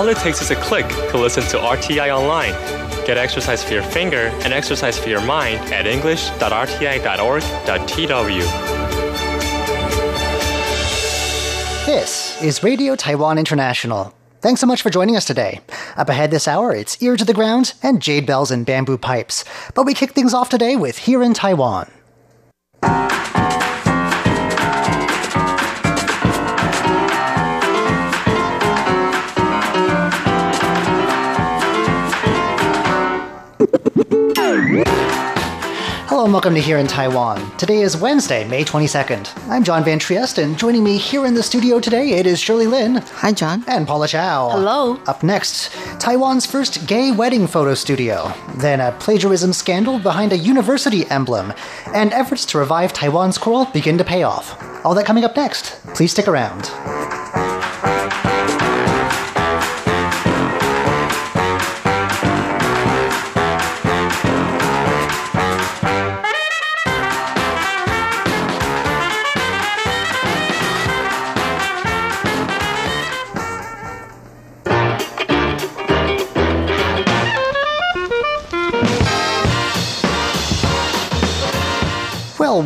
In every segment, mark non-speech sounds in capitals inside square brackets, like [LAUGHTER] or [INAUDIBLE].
All it takes is a click to listen to RTI online. Get exercise for your finger and exercise for your mind at english.rti.org.tw. This is Radio Taiwan International. Thanks so much for joining us today. Up ahead this hour, it's Ear to the Ground and Jade Bells and Bamboo Pipes. But we kick things off today with Here in Taiwan. Hello and welcome to Here in Taiwan. Today is Wednesday, May 22nd. I'm John Van Triest, and joining me here in the studio today, it is Shirley Lin. Hi, John. And Paula Chow. Hello. Up next, Taiwan's first gay wedding photo studio. Then a plagiarism scandal behind a university emblem. And efforts to revive Taiwan's coral begin to pay off. All that coming up next. Please stick around.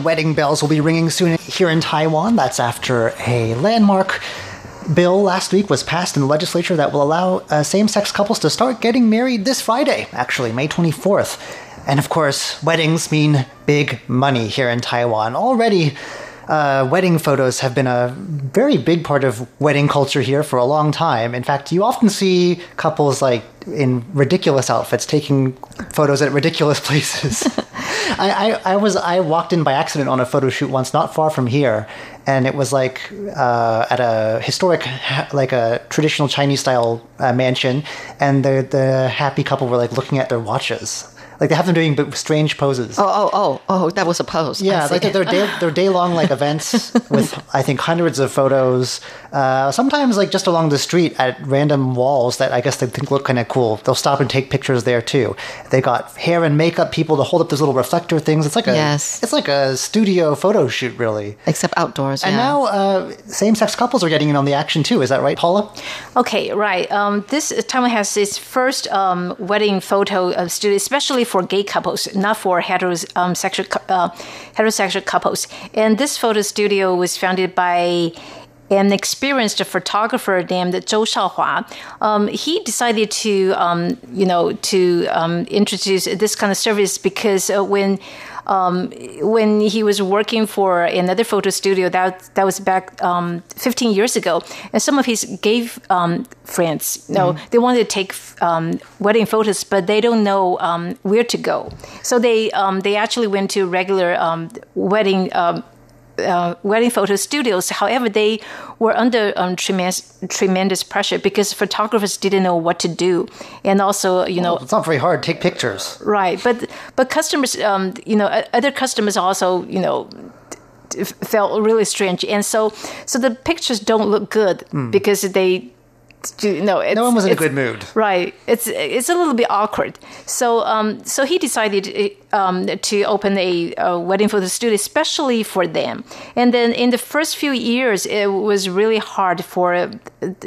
Wedding bells will be ringing soon here in Taiwan. That's after a landmark bill last week was passed in the legislature that will allow uh, same sex couples to start getting married this Friday, actually, May 24th. And of course, weddings mean big money here in Taiwan. Already, uh, wedding photos have been a very big part of wedding culture here for a long time. In fact, you often see couples like in ridiculous outfits taking photos at ridiculous [LAUGHS] places. I, I, I, was I walked in by accident on a photo shoot once, not far from here, and it was like uh, at a historic, like a traditional Chinese style uh, mansion, and the the happy couple were like looking at their watches. Like they have them doing strange poses. Oh, oh, oh, oh! That was a pose. Yeah, like they're day, they're day long like [LAUGHS] events with I think hundreds of photos. Uh, sometimes like just along the street at random walls that I guess they think look kind of cool. They'll stop and take pictures there too. They got hair and makeup people to hold up those little reflector things. It's like a yes. it's like a studio photo shoot really. Except outdoors. And yeah. now uh, same sex couples are getting in on the action too. Is that right, Paula? Okay, right. Um, this Taiwan has its first um, wedding photo of studio, especially for gay couples, not for heterosexual uh, heterosexual couples. And this photo studio was founded by an experienced photographer named Zhou Shaohua. Um, he decided to, um, you know, to um, introduce this kind of service because uh, when um, when he was working for another photo studio that that was back um, 15 years ago, and some of his gay um, friends, you know, mm-hmm. they wanted to take um, wedding photos, but they don't know um, where to go. So they um, they actually went to regular wedding uh, wedding photo studios. However, they were under um, tremendous tremendous pressure because photographers didn't know what to do, and also you know well, it's not very hard. Take pictures, right? But but customers, um, you know, other customers also you know felt really strange, and so so the pictures don't look good mm. because they no, no one was in a good mood. Right. It's it's a little bit awkward. So um, so he decided um, to open a, a, wedding photo studio, especially for them. And then in the first few years, it was really hard for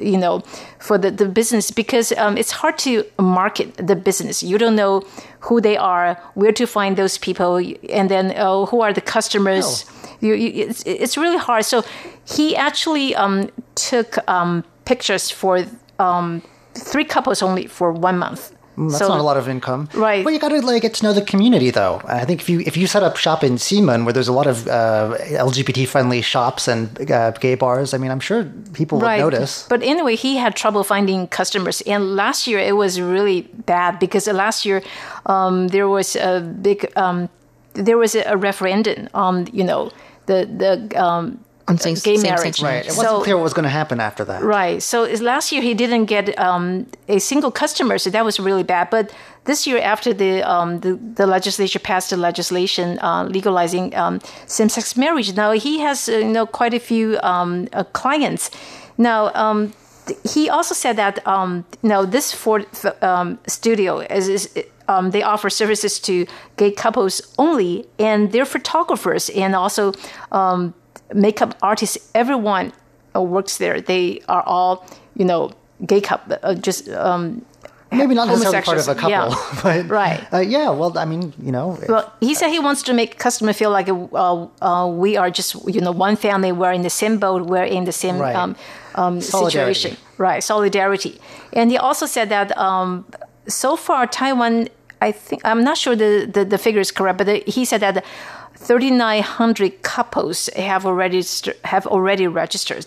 you know for the, the business because um, it's hard to market the business. You don't know who they are, where to find those people, and then uh, who are the customers. Oh. You, you, it's, it's really hard. So he actually um, took um, pictures for um, three couples only for one month. Mm, that's so, not a lot of income, right? Well, you got to like get to know the community, though. I think if you if you set up shop in Ximen, where there's a lot of uh, LGBT friendly shops and uh, gay bars, I mean, I'm sure people right. would notice. But anyway, he had trouble finding customers, and last year it was really bad because last year um, there was a big um, there was a referendum on you know the the um, on same, gay same marriage. Right. It wasn't so, clear what was going to happen after that. Right. So last year he didn't get um, a single customer, so that was really bad. But this year, after the um, the, the, legislature passed the legislation uh, legalizing um, same-sex marriage, now he has uh, you know quite a few um, uh, clients. Now um, he also said that um, you know this Ford um, studio is, is um, they offer services to gay couples only, and they're photographers and also um, makeup artists, everyone uh, works there. They are all, you know, gay couple, uh, just um, Maybe not necessarily part of a couple, homosexuals. [LAUGHS] but Right. Uh, yeah, well, I mean, you know, Well, he said he wants to make customer feel like uh, uh, we are just you know one family. We're in the same boat. We're in the same Right. um, um, Solidarity. situation. Right, solidarity. And he also said that um, so far Taiwan, I think I'm not sure the the, the figure is correct, but he said that 3,900 couples have already have already registered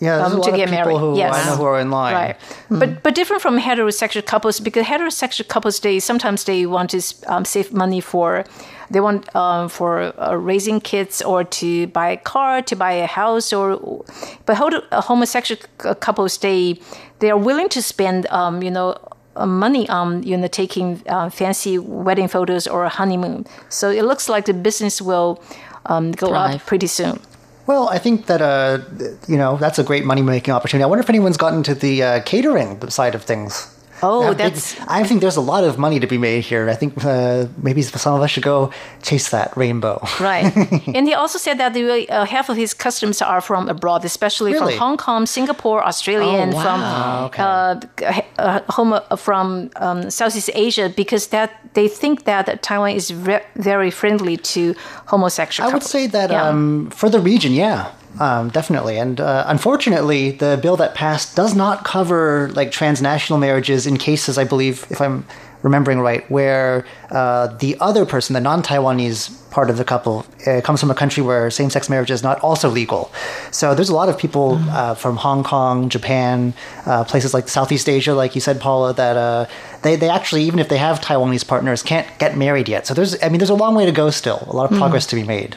yeah, um, to get people married. who yes. I know who are in line. Right. But but different from heterosexual couples because heterosexual couples they sometimes they want to um, save money for they want um, for uh, raising kids or to buy a car to buy a house or but uh, homosexual couples they they are willing to spend um, you know money on you know taking uh, fancy wedding photos or a honeymoon so it looks like the business will um, go Thrive. up pretty soon Well, I think that uh, you know that's a great money making opportunity. I wonder if anyone's gotten to the uh, catering side of things. Oh, They have big- that's- I think there's a lot of money to be made here. I think uh, maybe some of us should go chase that rainbow. Right. [LAUGHS] and he also said that the, uh, half of his customers are from abroad, especially Really? from Hong Kong, Singapore, Australia, Oh, and wow. from Okay. uh, uh, home, uh, from um, Southeast Asia, because that they think that Taiwan is very friendly to homosexual. I would say that Yeah. um, for the region, yeah, um, definitely. And uh, unfortunately, the bill that passed does not cover like transnational marriages in cases, I believe, if I'm remembering right, where uh, the other person, the non-Taiwanese part of the couple, uh, comes from a country where same-sex marriage is not also legal. So there's a lot of people uh, from Hong Kong, Japan, uh, places like Southeast Asia, like you said, Paula, that uh, they they actually, even if they have Taiwanese partners, can't get married yet. So there's, I mean, there's a long way to go still. A lot of progress to be made.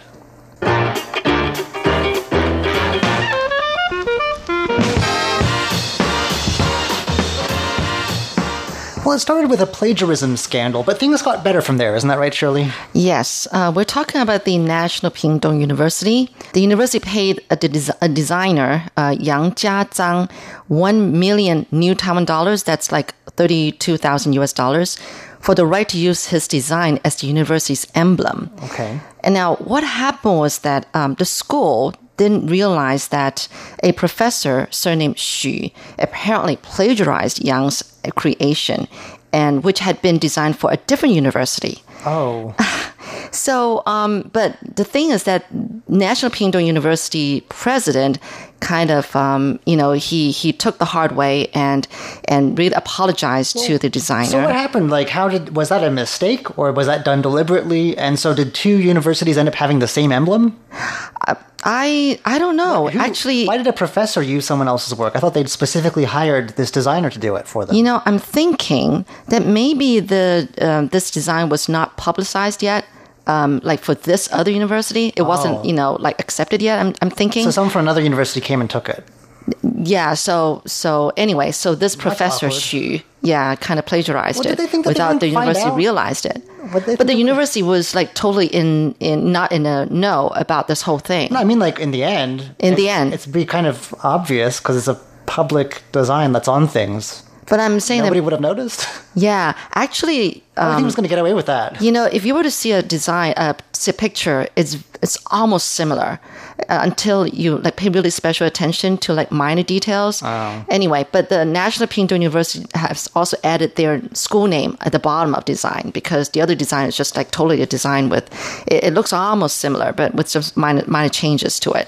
Well, it started with a plagiarism scandal, but things got better from there. Isn't that right, Shirley? Yes, uh, we're talking about the National Pingdong University. The university paid a, des- a designer, uh, Yang Jiazhang, one million new Taiwan dollars. That's like thirty-two thousand U.S. dollars for the right to use his design as the university's emblem. Okay. And now, what happened was that um, the school didn't realize that a professor surnamed Xu apparently plagiarized Yang's creation, and which had been designed for a different university. Oh, [LAUGHS] So, um, but the thing is that National Pingdong University president kind of, um, you know, he he took the hard way and and really apologized to the designer. so what happened? Like, how did was that a mistake, or was that done deliberately? And so, did two universities end up having the same emblem? I I don't know. Who- Actually, why did a professor use someone else's work? I thought they'd specifically hired this designer to do it for them. You know, I'm thinking that maybe the um, this design was not publicized yet. Um, like for this other university, it Oh. wasn't you know like accepted yet. I'm I'm thinking. so, someone from another university came and took it. yeah. So so anyway, so this professor awkward. Xu, yeah, kind of plagiarized Well, it they think that they without the university realized it. But the university was like totally in in not in a know about this whole thing. No, I mean, like in the end. In the end. it's be kind of obvious because it's a public design that's on things. But I'm saying Nobody that would have noticed. [LAUGHS] yeah, actually. I think Um, he was going to get away with that. You know, if you were to see a design, uh, see a picture, it's it's almost similar uh, until you like pay really special attention to like minor details. Anyway, but the National Pingdong University has also added their school name at the bottom of design because the other design is just like totally a design with it, it looks almost similar, but with some minor minor changes to it.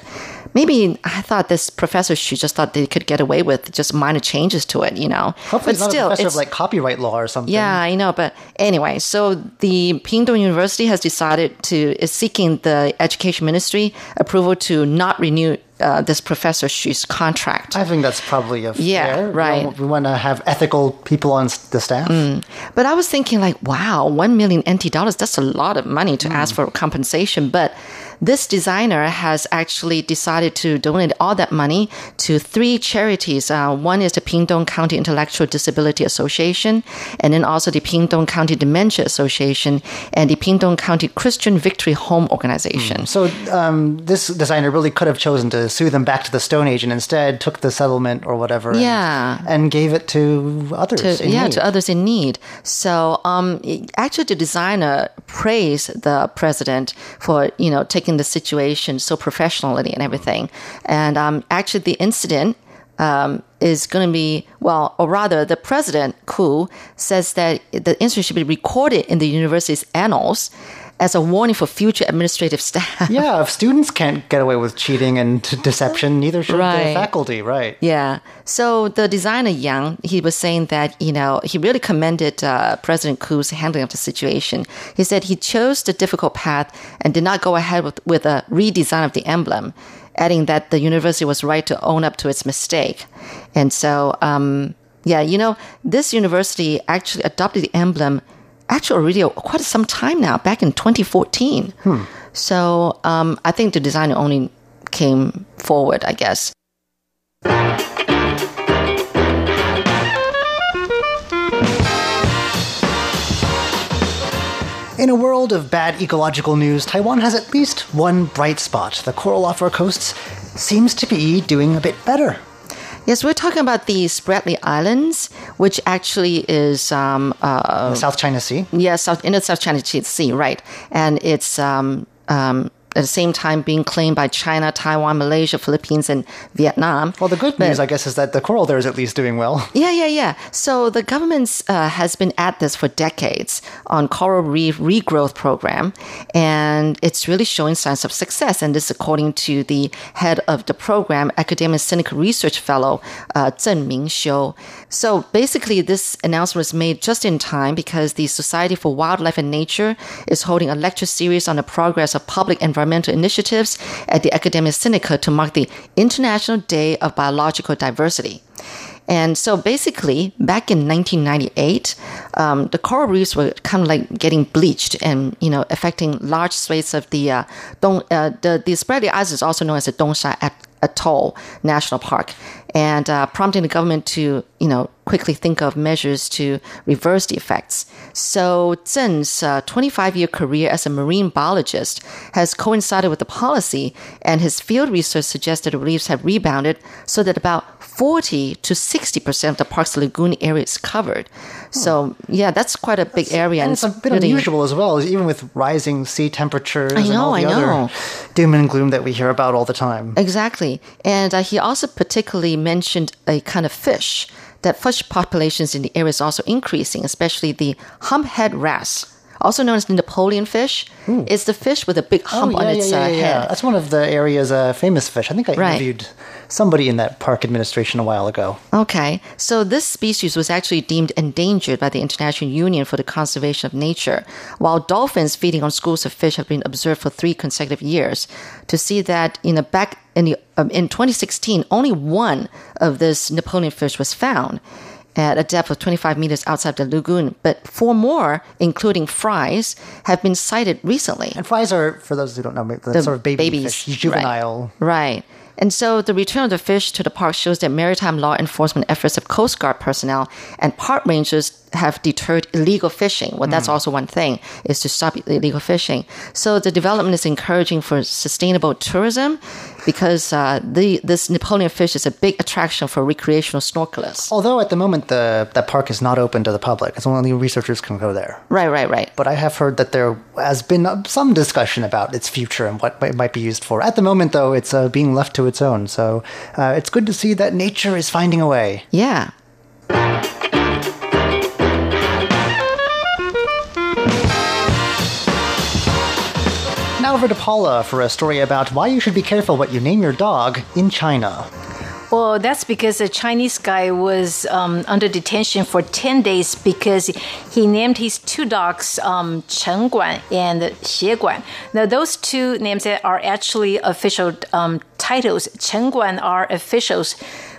Maybe I thought this professor she just thought they could get away with just minor changes to it, you know. Hopefully, but not still, a professor it's of like copyright law or something. yeah, I know. But anyway, so the Pingdong University has decided to is seeking the Education Ministry approval to not renew uh, this Professor Xu's contract. I think that's probably a Yeah, fair. We right. want- We, want to have ethical people on the staff. But I was thinking, like, wow, one million NT dollars, that's a lot of money to ask for compensation. But this designer has actually decided to donate all that money to three charities. Uh, one is the Pingdong County Intellectual Disability Association, and then also the Pingdong County Dementia Association, and the Pingdong County Christian Victory Home Organization. So um, this designer really could have chosen to sue them back to the Stone Age, and instead took the settlement or whatever, and- Yeah. and, gave it to others. to, in yeah, need. to others in need. So, um, actually, the designer praised the president for you know taking the situation so professionally and everything. And um, actually, the incident. Um, is going to be, well, or rather, the president, Ku, says that the incident should be recorded in the university's annals as a warning for future administrative staff. Yeah, if students can't get away with cheating and deception, neither should Right. the faculty, right? Yeah. So the designer Yang, he was saying that, you know, he really commended uh, President Ku's handling of the situation. He said he chose the difficult path and did not go ahead with, with a redesign of the emblem, adding that the university was right to own up to its mistake. And so, um, yeah, you know, this university actually adopted the emblem actually already quite some time now, back in 2014. So um, I think the designer only came forward, I guess. In a world of bad ecological news, Taiwan has at least one bright spot. The coral off our coasts seems to be doing a bit better. Yes, we're talking about the Spratly Islands, which actually is um, uh, South China Sea. yeah, South in the South China Sea, right? And it's um, um, at the same time being claimed by China, Taiwan, Malaysia, Philippines, and Vietnam. Well, the good But- news, I guess, is that the coral there is at least doing well. [LAUGHS] Yeah, yeah, yeah. So the government uh, has been at this for decades on coral reef regrowth program, and it's really showing signs of success. And this, according to the head of the program, Academia Sinica research fellow uh, Zheng Mingxiu. So basically, this announcement was made just in time because the Society for Wildlife and Nature is holding a lecture series on the progress of public environmental initiatives at the Academia Sinica to mark the International Day of Biological Diversity. And so basically, back in 1998, um, the coral reefs were kind of like getting bleached and, you know, affecting large swathes of the, uh, Dong, uh, the, the Spratly Islands is also known as the Dongsha Atoll National Park and uh, prompting the government to, you know, quickly think of measures to reverse the effects. So Zhen's 25-year career as a marine biologist has coincided with the policy, and his field research suggests that the reefs have rebounded so that about 40 to 60 percent of the park's lagoon area is covered. So yeah, that's quite a big area, And it's a bit really- unusual as well, even with rising sea temperatures and know, all the I other know. doom and gloom that we hear about all the time. Exactly. And uh, he also particularly mentioned a kind of fish that fish populations in the area is also increasing, especially the humphead wrasse, also known as the Napoleon fish. It's the fish with a big hump on its uh, head. That's one of the area's uh, famous fish. I think I Right. interviewed somebody in that park administration a while ago. Okay, so this species was actually deemed endangered by the International Union for the Conservation of Nature, while dolphins feeding on schools of fish have been observed for three consecutive years. To see that in the back in the um, in 2016, only one of this Napoleon fish was found at a depth of 25 meters outside the lagoon, but four more, including fries, have been sighted recently. And fries are, for those who don't know, the, sort of baby babies, fish, juvenile. Right. right. And so the return of the fish to the park shows that maritime law enforcement efforts of Coast Guard personnel and park rangers have deterred illegal fishing. Well, that's hmm. also one thing, is to stop illegal fishing. So the development is encouraging for sustainable tourism because uh, the, this Napoleon fish is a big attraction for recreational snorkelers. Although at the moment the that park is not open to the public, it's only researchers can go there. Right, right, right. But I have heard that there has been uh, some discussion about its future and what it might be used for. At the moment, though, it's uh, being left to its own. So uh, it's good to see that nature is finding a way. Yeah. Over to Paula for a story about why you should be careful what you name your dog in China. Well, that's because a Chinese guy was um, under detention for 10 days because he named his two dogs um, Chen Guan and Xie Guan. Now, those two names are actually official um, titles. Chen Guan are officials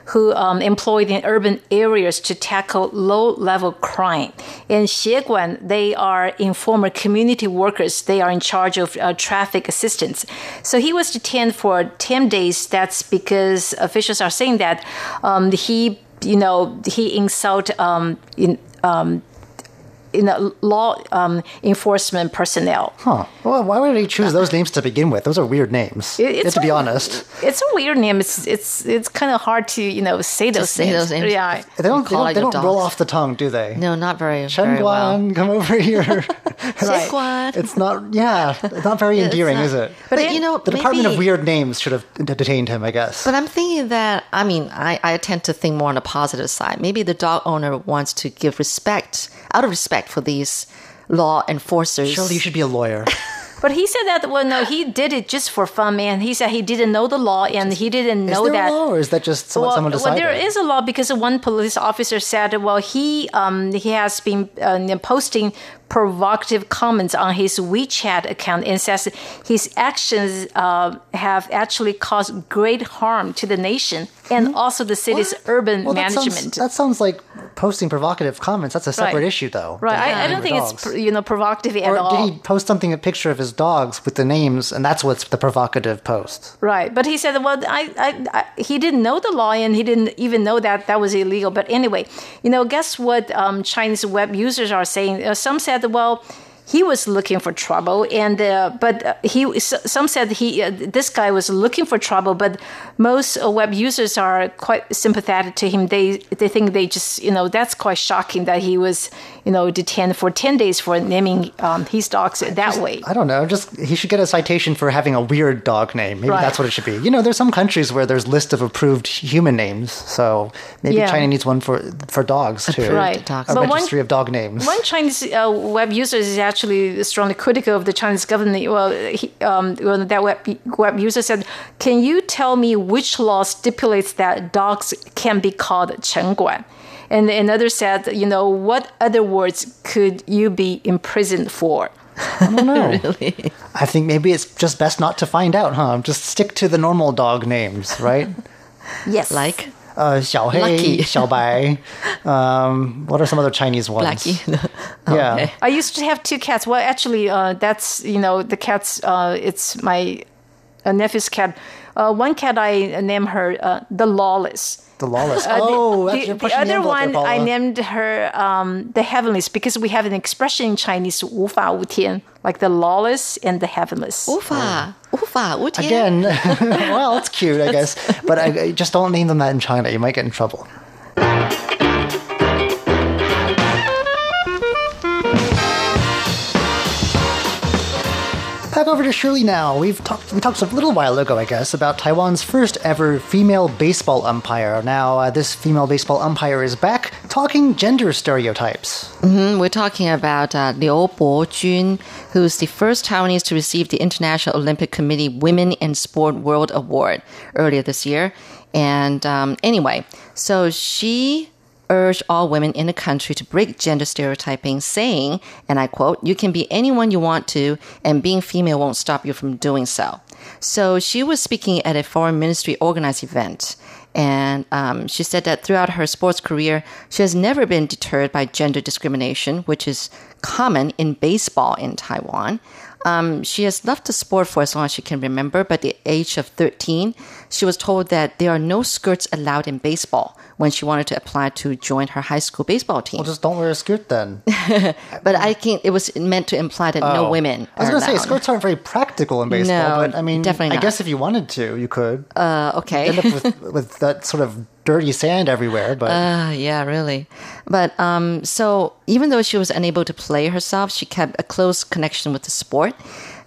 who um, employed in urban areas to tackle low-level crime. In Xie Guan, they are informal community workers. They are in charge of uh, traffic assistance. So he was detained for 10 days. That's because officials are saying that um, he, you know, he insult um, in, um, you know, law um, enforcement personnel. Huh. Well, why would he choose those names to begin with? Those are weird names. It- it's to be a- honest. It's a weird name. It's it's it's kind of hard to you know say those say names. those names. Yeah. They don't, they call don't, they don't roll off the tongue, do they? No, not very, Chen very well. Guan, come over here. [LAUGHS] Right. Guan. It's not, yeah, it's not very [LAUGHS] endearing, not- is it? But, it- you know, The Department of Weird Names should have detained him, I guess. But I'm thinking that, I mean, I, I tend to think more on the positive side. Maybe the dog owner wants to give respect, out of respect for these law enforcers. Surely you should be a lawyer. [LAUGHS] But he said that well, no, he did it just for fun, man. He said he didn't know the law and he didn't Is know there that. a law, or is that just what well, someone well, there is a law because one police officer said, well, he um, he has been uh, posting provocative comments on his WeChat account and says his actions uh, have actually caused great harm to the nation and also the city's urban Hmm? Well, that sounds- management. That sounds, like posting provocative comments. That's a separate Right. issue, though. right, I, I don't think it's dogs. pr- you know provocative at Or all. did he post something, a picture of his dogs with the names, and that's what's the provocative post? Right, but he said, well, I, I, I, he didn't know the law and he didn't even know that that was illegal. But anyway, you know, guess what um, Chinese web users are saying? Uh, some said, well, he was looking for trouble, and uh, but uh, he some said he uh, this guy was looking for trouble, but most web users are quite sympathetic to him. They they think they just you know that's quite shocking that he was you know detained for ten days for naming um, his dogs that way. I don't know. Just he should get a citation for having a weird dog name. Maybe Right. that's what it should be. You know, there's some countries where there's list of approved human names, so maybe Yeah. China needs one for for dogs too. Approved Right. dogs. A But one- registry of dog names. One Chinese uh, web user is actually strongly critical of the Chinese government. Well, he, um, well, that web, web user said, "Can you tell me which law stipulates that dogs can be called 城管?" And another said, you know, what other words could you be imprisoned for? I don't know. [LAUGHS] really? I think maybe it's just best not to find out, huh? Just stick to the normal dog names, right? [LAUGHS] yes. Like? Uh, Xiaohei, [LAUGHS] Xiao Bai. Um, what are some other Chinese ones? Blackie. yeah. Oh, okay. I used to have two cats. Well, actually, uh, that's, you know, the cats, uh, it's my uh, nephew's cat. Uh, one cat I named her uh, the Lawless The lawless. Uh, the- oh, the, that's you're the pushing other envelope there, one I Paula. named her um, the heavenless because we have an expression in Chinese 无法无天 like the lawless and the heavenless. 无法无法无天 [LAUGHS] Again, well, it's cute, I guess. But I, I just don't name them that in China. You might get in trouble. Back over to Shirley now. We've talked we talked a little while ago, I guess, about Taiwan's first ever female baseball umpire. Now, uh, this female baseball umpire is back talking gender stereotypes. Mm, We're talking about uh, Liu Bojun, who's the first Taiwanese to receive the International Olympic Committee Women in Sport World Award earlier this year. And um, anyway, so she urged all women in the country to break gender stereotyping, saying, and I quote, you can be anyone you want to, and being female won't stop you from doing so. So she was speaking at a foreign ministry organized event. And um, she said that throughout her sports career, she has never been deterred by gender discrimination, which is common in baseball in Taiwan. Um, she has loved the sport for as long as she can remember, but at the age of 13, she was told that there are no skirts allowed in baseball when she wanted to apply to join her high school baseball team. Well, just don't wear a skirt then. [LAUGHS] but I think it was meant to imply that no Oh. women. I was going to say skirts aren't very practical in baseball, No, but I mean, definitely I guess if you wanted to, you could Uh, okay. end up with, [LAUGHS] with that sort of dirty sand everywhere. But Uh, yeah, really. But um, so even though she was unable to play herself, she kept a close connection with the sport.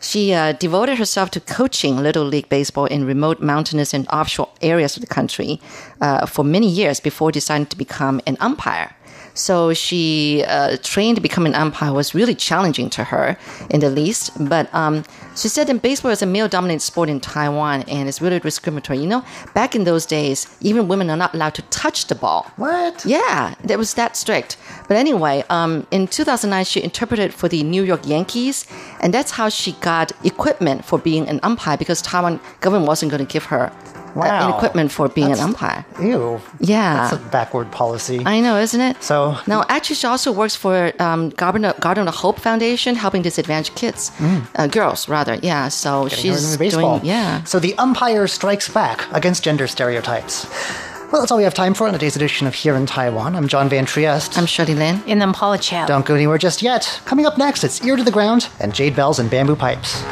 She uh, devoted herself to coaching Little League Baseball in remote mountainous and offshore areas of the country uh, for many years before deciding to become an umpire. So she uh, trained to become an umpire was really challenging to her, in the least. But um, she said that baseball is a male-dominated sport in Taiwan, and it's really discriminatory. You know, back in those days, even women are not allowed to touch the ball. what? Yeah, that was that strict. But anyway, um, in 2009, she interpreted for the New York Yankees, and that's how she got equipment for being an umpire because Taiwan government wasn't going to give her uh, an Wow. equipment for being That's- an umpire. Ew. Yeah. That's a backward policy. I know, isn't it? So- now, actually, she also works for um, Garden, of, Garden of Hope Foundation, helping disadvantaged kids, uh, girls rather. Yeah, so Mm. Getting she's into baseball. doing yeah. So the umpire strikes back against gender stereotypes. Well, that's all we have time for on today's edition of Here in Taiwan. I'm John Van Trieste. I'm Shirley Lin. And then Paula Chow. Don't go anywhere just yet. Coming up next, it's Ear to the Ground and Jade Bells and Bamboo Pipes.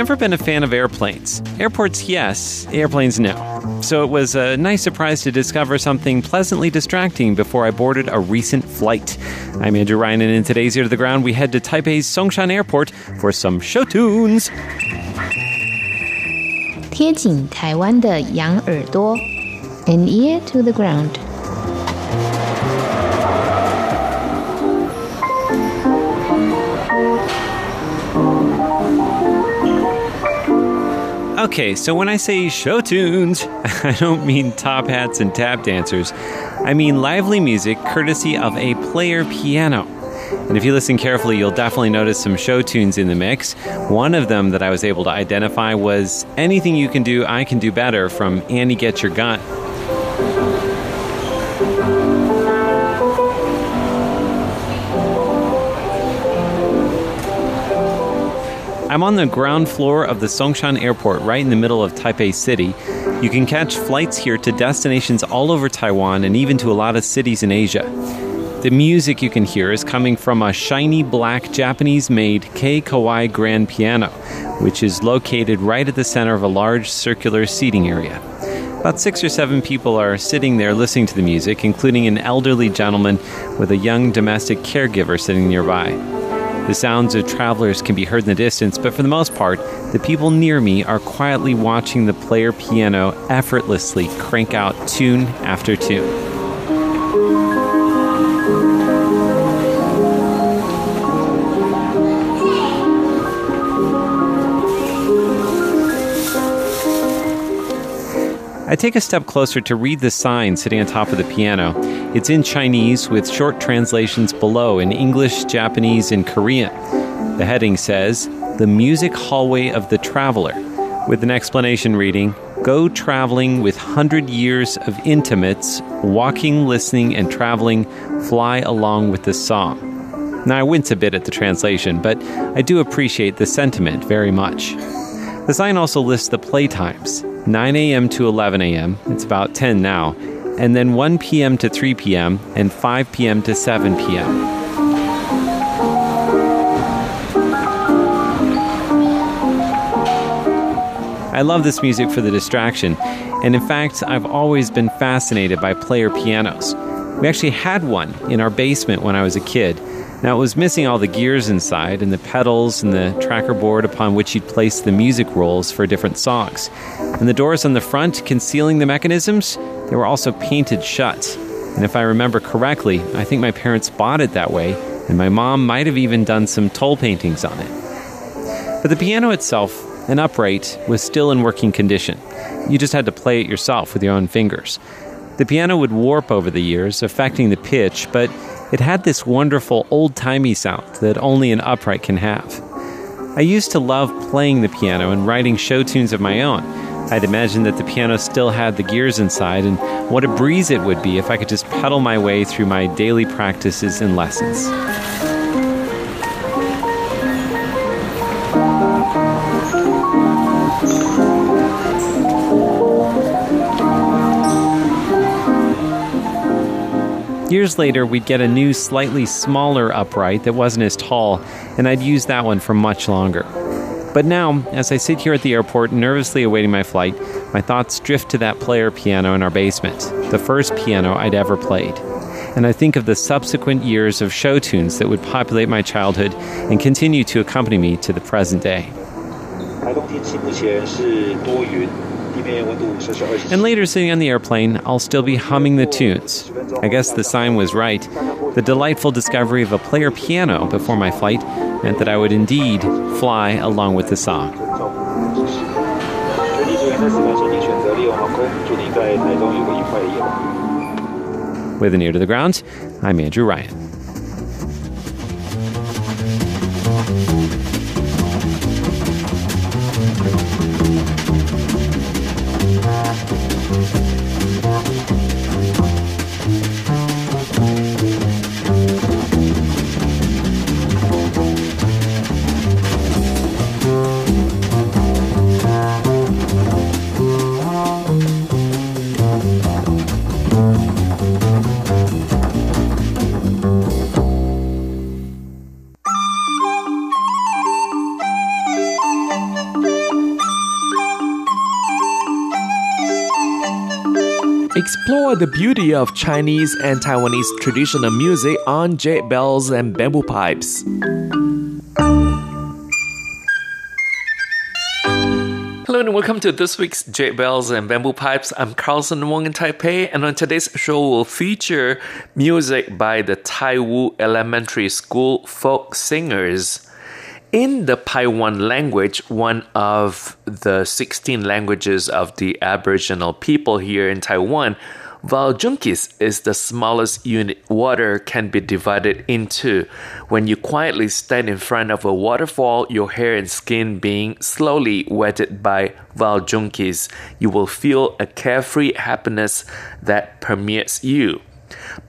never been a fan of airplanes. Airports, yes, airplanes, no. So it was a nice surprise to discover something pleasantly distracting before I boarded a recent flight. I'm Andrew Ryan, and in today's Ear to the Ground, we head to Taipei's Songshan Airport for some show tunes. 贴紧台湾的羊耳朵，an ear to the ground。 Okay, so when I say show tunes, [LAUGHS] I don't mean top hats and tap dancers. I mean lively music courtesy of a player piano. And if you listen carefully, you'll definitely notice some show tunes in the mix. One of them that I was able to identify was Anything You Can Do, I Can Do Better from Annie Get Your Gun. I'm on the ground floor of the Songshan Airport, right in the middle of Taipei City. You can catch flights here to destinations all over Taiwan and even to a lot of cities in Asia. The music you can hear is coming from a shiny black Japanese made Kei Kawai grand piano, which is located right at the center of a large circular seating area. About six or seven people are sitting there listening to the music, including an elderly gentleman with a young domestic caregiver sitting nearby. The sounds of travelers can be heard in the distance, but for the most part, the people near me are quietly watching the player piano effortlessly crank out tune after tune. I take a step closer to read the sign sitting on top of the piano. It's in Chinese with short translations below in English, Japanese, and Korean. The heading says, The Music Hallway of the Traveler, with an explanation reading, Go traveling with 100 years of intimates, walking, listening, and traveling, fly along with the song. Now, I wince a bit at the translation, but I do appreciate the sentiment very much. The sign also lists the playtimes 9 a.m. to 11 a.m., it's about 10 now, and then 1 p.m. to 3 p.m., and 5 p.m. to 7 p.m. I love this music for the distraction, and in fact, I've always been fascinated by player pianos. We actually had one in our basement when I was a kid. Now, it was missing all the gears inside and the pedals and the tracker board upon which you'd place the music rolls for different songs. And the doors on the front concealing the mechanisms, they were also painted shut. And if I remember correctly, I think my parents bought it that way, and my mom might have even done some tole paintings on it. But the piano itself, an upright, was still in working condition. You just had to play it yourself with your own fingers. The piano would warp over the years, affecting the pitch, but it had this wonderful old timey sound that only an upright can have. I used to love playing the piano and writing show tunes of my own. I'd imagined that the piano still had the gears inside, and what a breeze it would be if I could just pedal my way through my daily practices and lessons. Years later, we'd get a new, slightly smaller upright that wasn't as tall, and I'd use that one for much longer. But now, as I sit here at the airport nervously awaiting my flight, my thoughts drift to that player piano in our basement, the first piano I'd ever played. And I think of the subsequent years of show tunes that would populate my childhood and continue to accompany me to the present day. And later, sitting on the airplane, I'll still be humming the tunes. I guess the sign was right. The delightful discovery of a player piano before my flight meant that I would indeed fly along with the song. With an ear to the ground, I'm Andrew Ryan. Explore the beauty of Chinese and Taiwanese traditional music on jade bells and bamboo pipes. Hello and welcome to this week's Jade Bells and Bamboo Pipes. I'm Carlson Wong in Taipei, and on today's show, we'll feature music by the Taiwu Elementary School folk singers. In the Paiwan language, one of the 16 languages of the Aboriginal people here in Taiwan, Valjunkis is the smallest unit water can be divided into. When you quietly stand in front of a waterfall, your hair and skin being slowly wetted by Valjunkis, you will feel a carefree happiness that permeates you.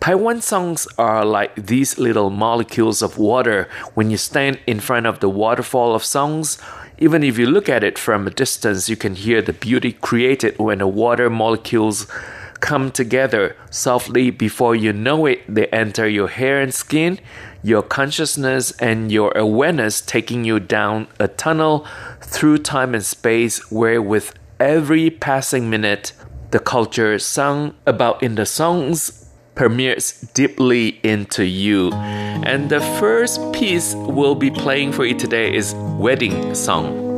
Paiwan songs are like these little molecules of water. When you stand in front of the waterfall of songs, even if you look at it from a distance, you can hear the beauty created when the water molecules come together softly before you know it they enter your hair and skin your consciousness and your awareness taking you down a tunnel through time and space where with every passing minute the culture sung about in the songs permeates deeply into you. And the first piece we'll be playing for you today is wedding song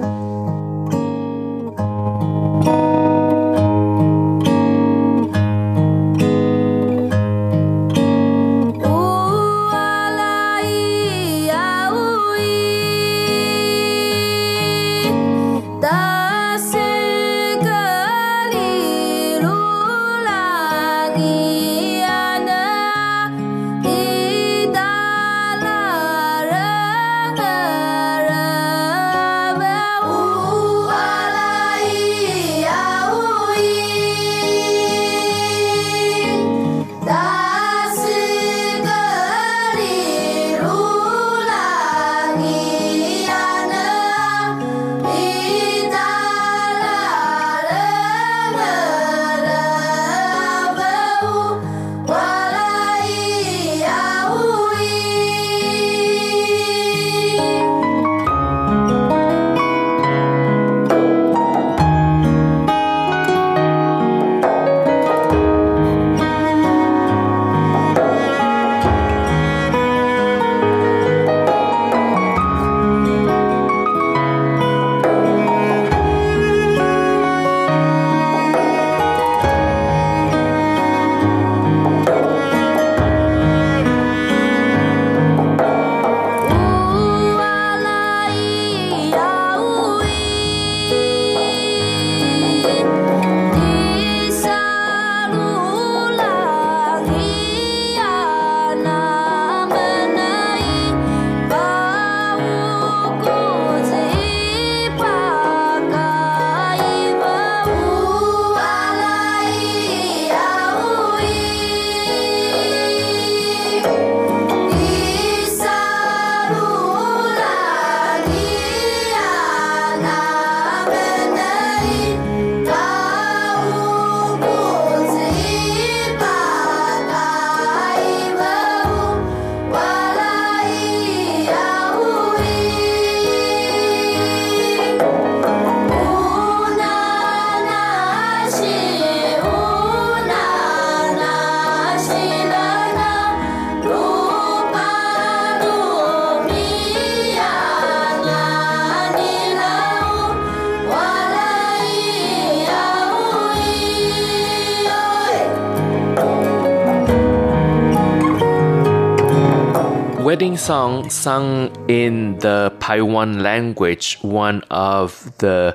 sung in the Paiwan language, one of the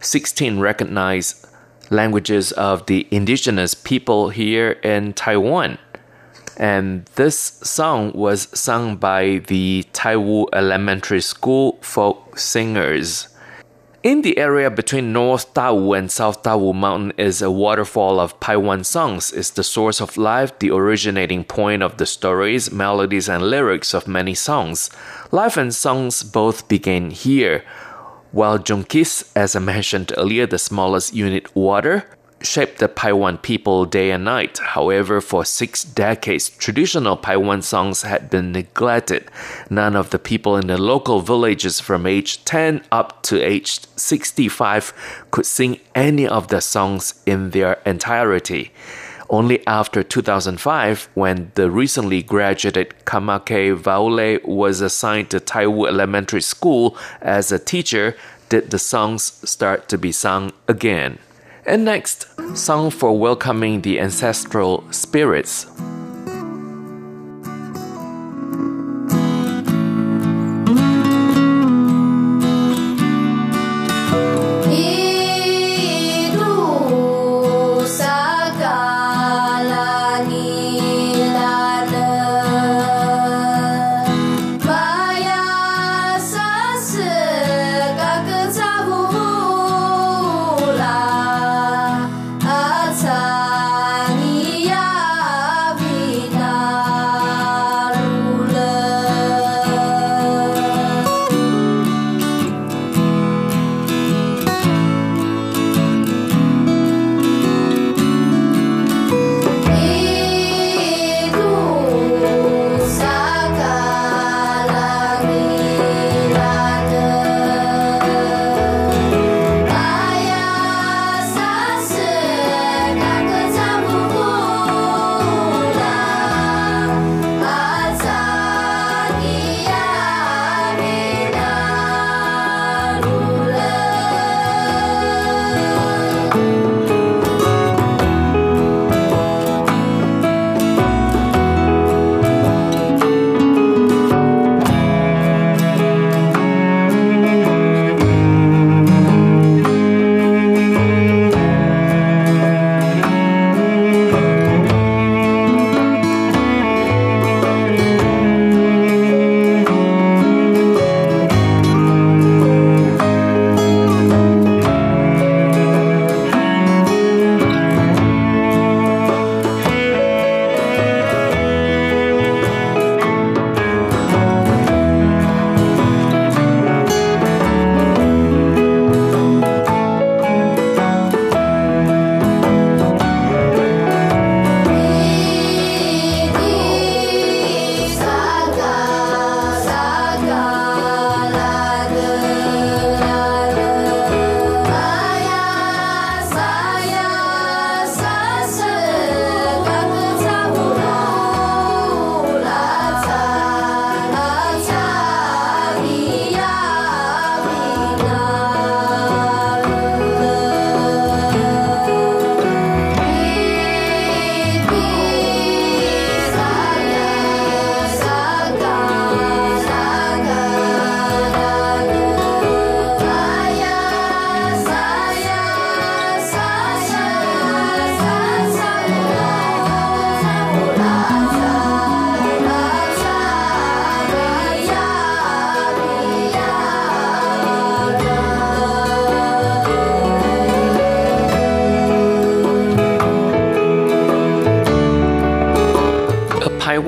16 recognized languages of the indigenous people here in Taiwan. And this song was sung by the Taiwu Elementary School folk singers. In the area between North Dawu and South Dawu Mountain is a waterfall of Paiwan songs. It's the source of life, the originating point of the stories, melodies, and lyrics of many songs. Life and songs both begin here. Valjunkis, as I mentioned earlier, the smallest unit water, shaped the Paiwan people day and night. However, for six decades, traditional Paiwan songs had been neglected. None of the people in the local villages from age 10 up to age 65 could sing any of the songs in their entirety. only after 2005, when the recently graduated Kamake Vaule was assigned to Taiwu Elementary School as a teacher, did the songs start to be sung again. And next, song for welcoming the ancestral spirits.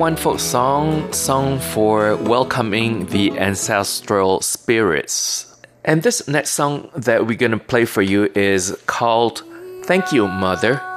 Taiwan folk song sung for welcoming the ancestral spirits. And this next song that we're to play for you is called Thank You, Mother.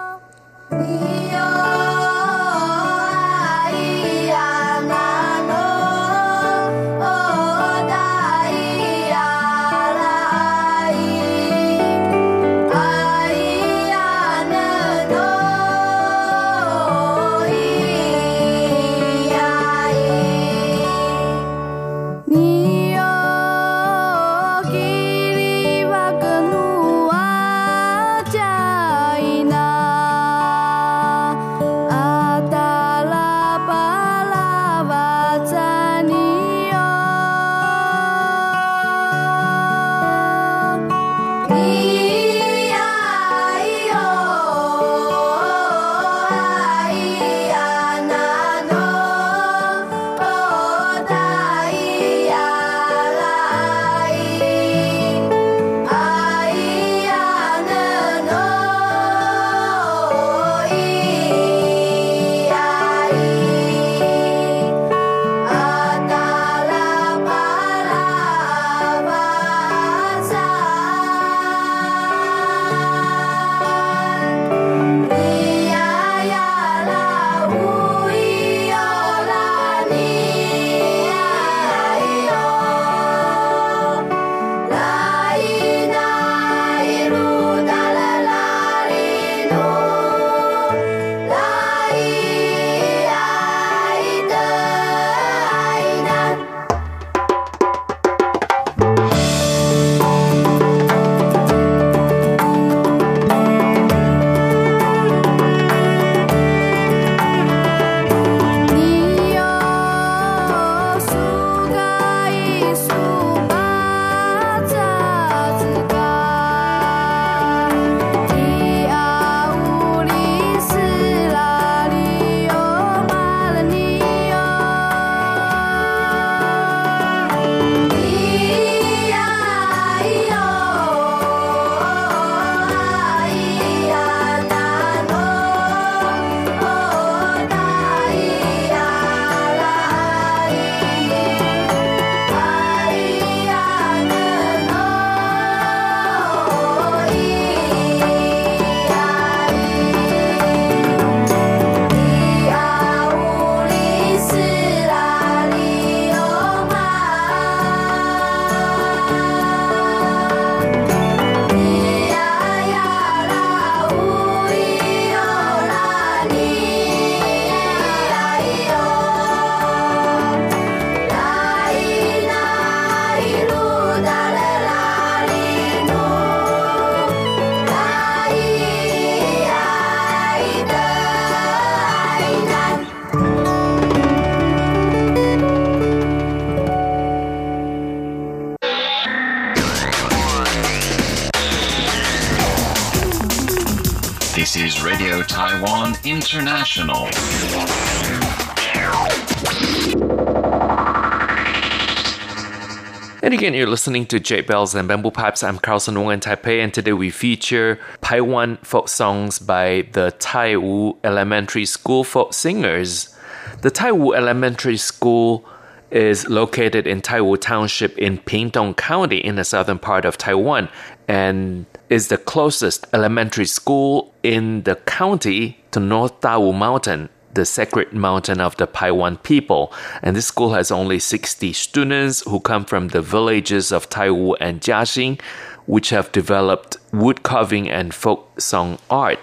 Again, you're listening to Jade Bells and Bamboo Pipes. I'm Carlson Wong in Taipei, and today we feature Taiwan folk songs by the Tai Wu Elementary School folk singers. The Tai Wu Elementary School is located in Taiwu Township in Pingtung County in the southern part of Taiwan and is the closest elementary school in the county to North Dawu Mountain, the sacred mountain of the Paiwan people. And this school has only 60 students who come from the villages of Taiwu and Jiaxing, which have developed wood carving and folk song art.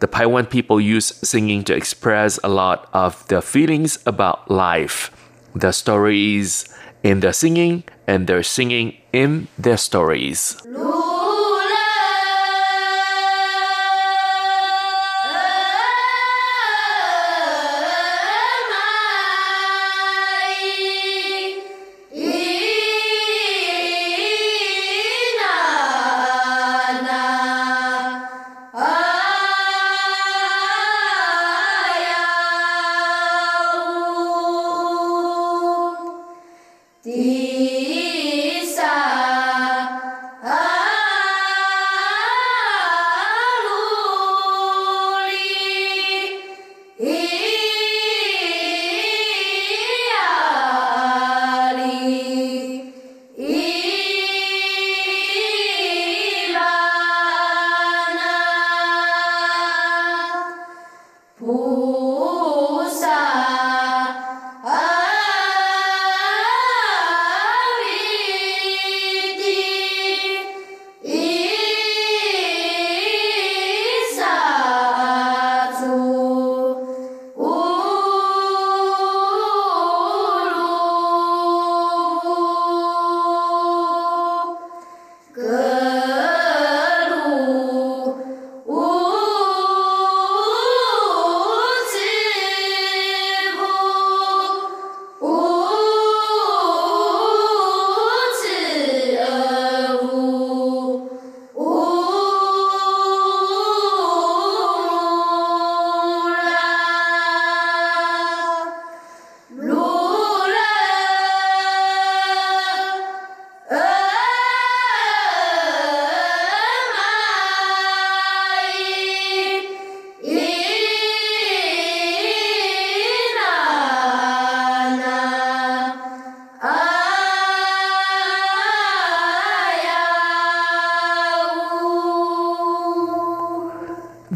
The Paiwan people use singing to express a lot of their feelings about life. Their stories in their singing and their singing in their stories.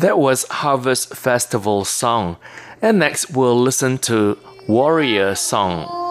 That was Harvest Festival song. And next we'll listen to Warrior song.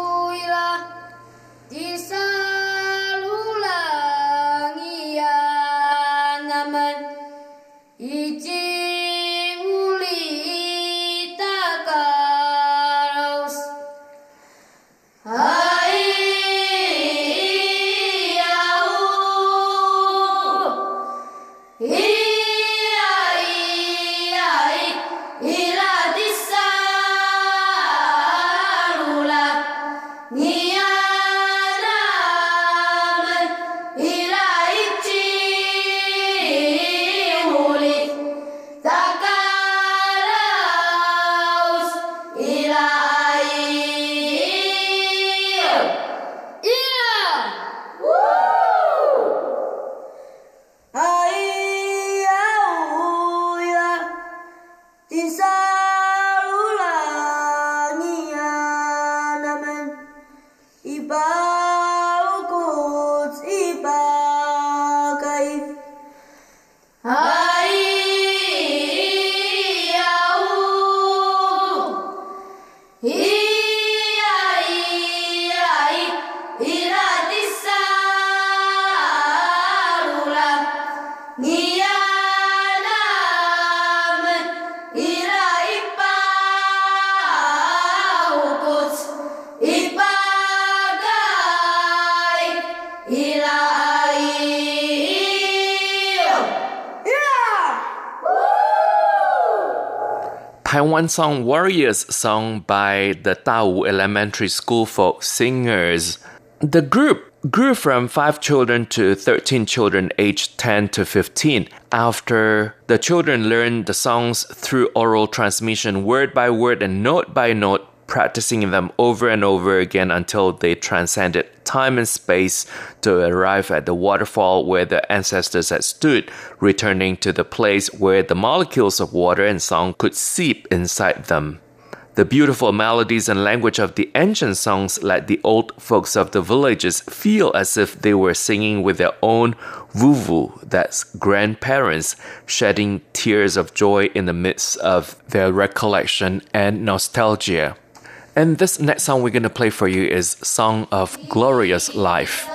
Taiwan Song Warriors sung by the Dawu Elementary School folk singers. The group grew from five children to 13 children aged 10 to 15 after the children learned the songs through oral transmission word by word and note by note practicing them over and over again until they transcended time and space to arrive at the waterfall where their ancestors had stood, returning to the place where the molecules of water and song could seep inside them. The beautiful melodies and language of the ancient songs let the old folks of the villages feel as if they were singing with their own vuvu, that's grandparents, shedding tears of joy in the midst of their recollection and nostalgia. And this next song we're going to play for you is Song of Glorious Life.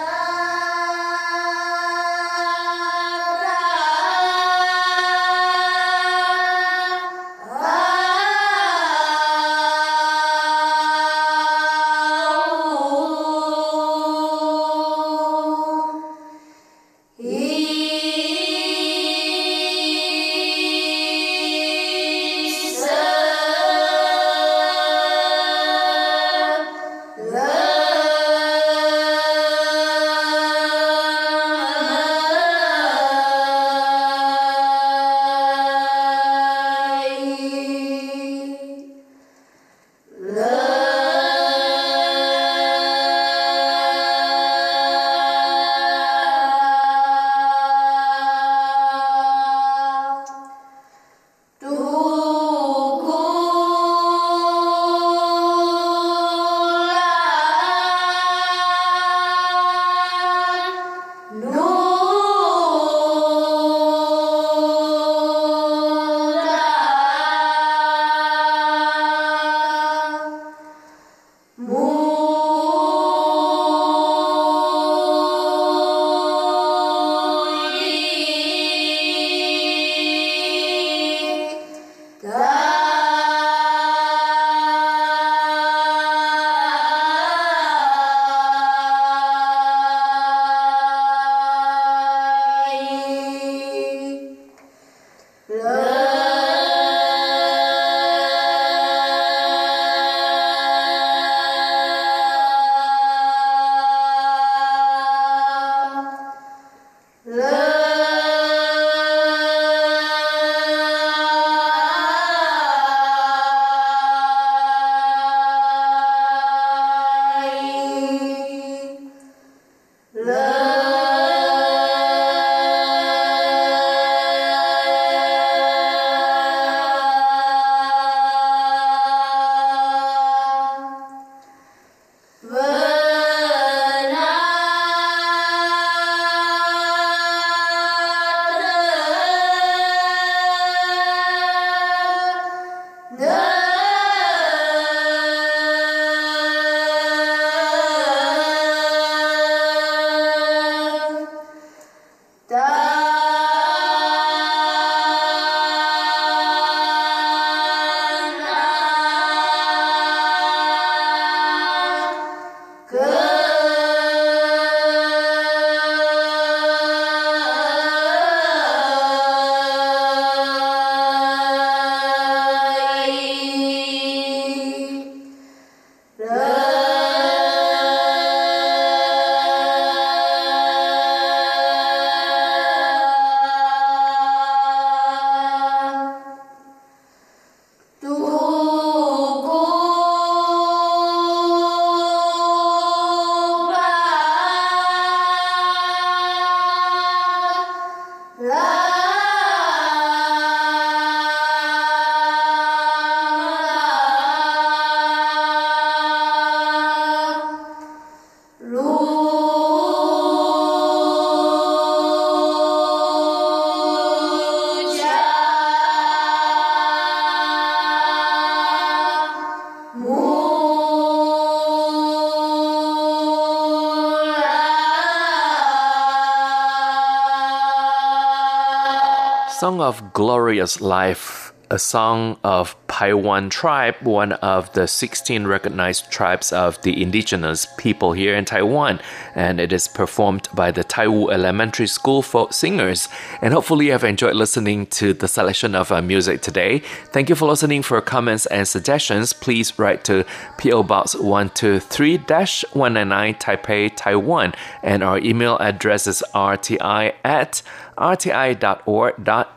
Song of Glorious Life a song of Paiwan tribe, one of the 16 recognized tribes of the indigenous people here in Taiwan. And it is performed by the Taiwu Elementary School folk singers. And hopefully you have enjoyed listening to the selection of uh, music today. Thank you for listening. For comments and suggestions, please write to PO Box 123-199 Taipei, Taiwan. And our email address is rti at rti.org.tw.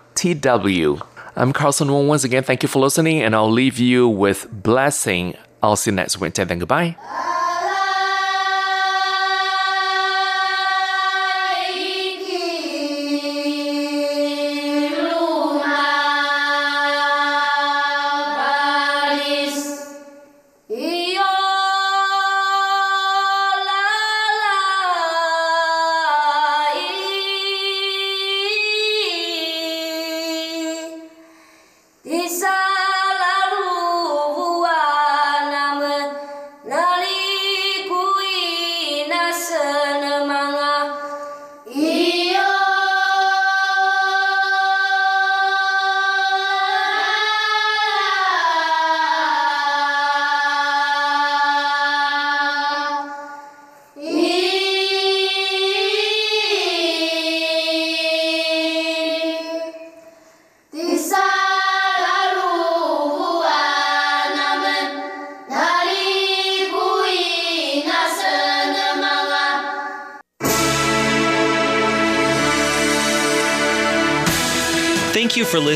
I'm Carlson Wong once again. Thank you for listening, and I'll leave you with Blessing. I'll see you next Wednesday. Then goodbye.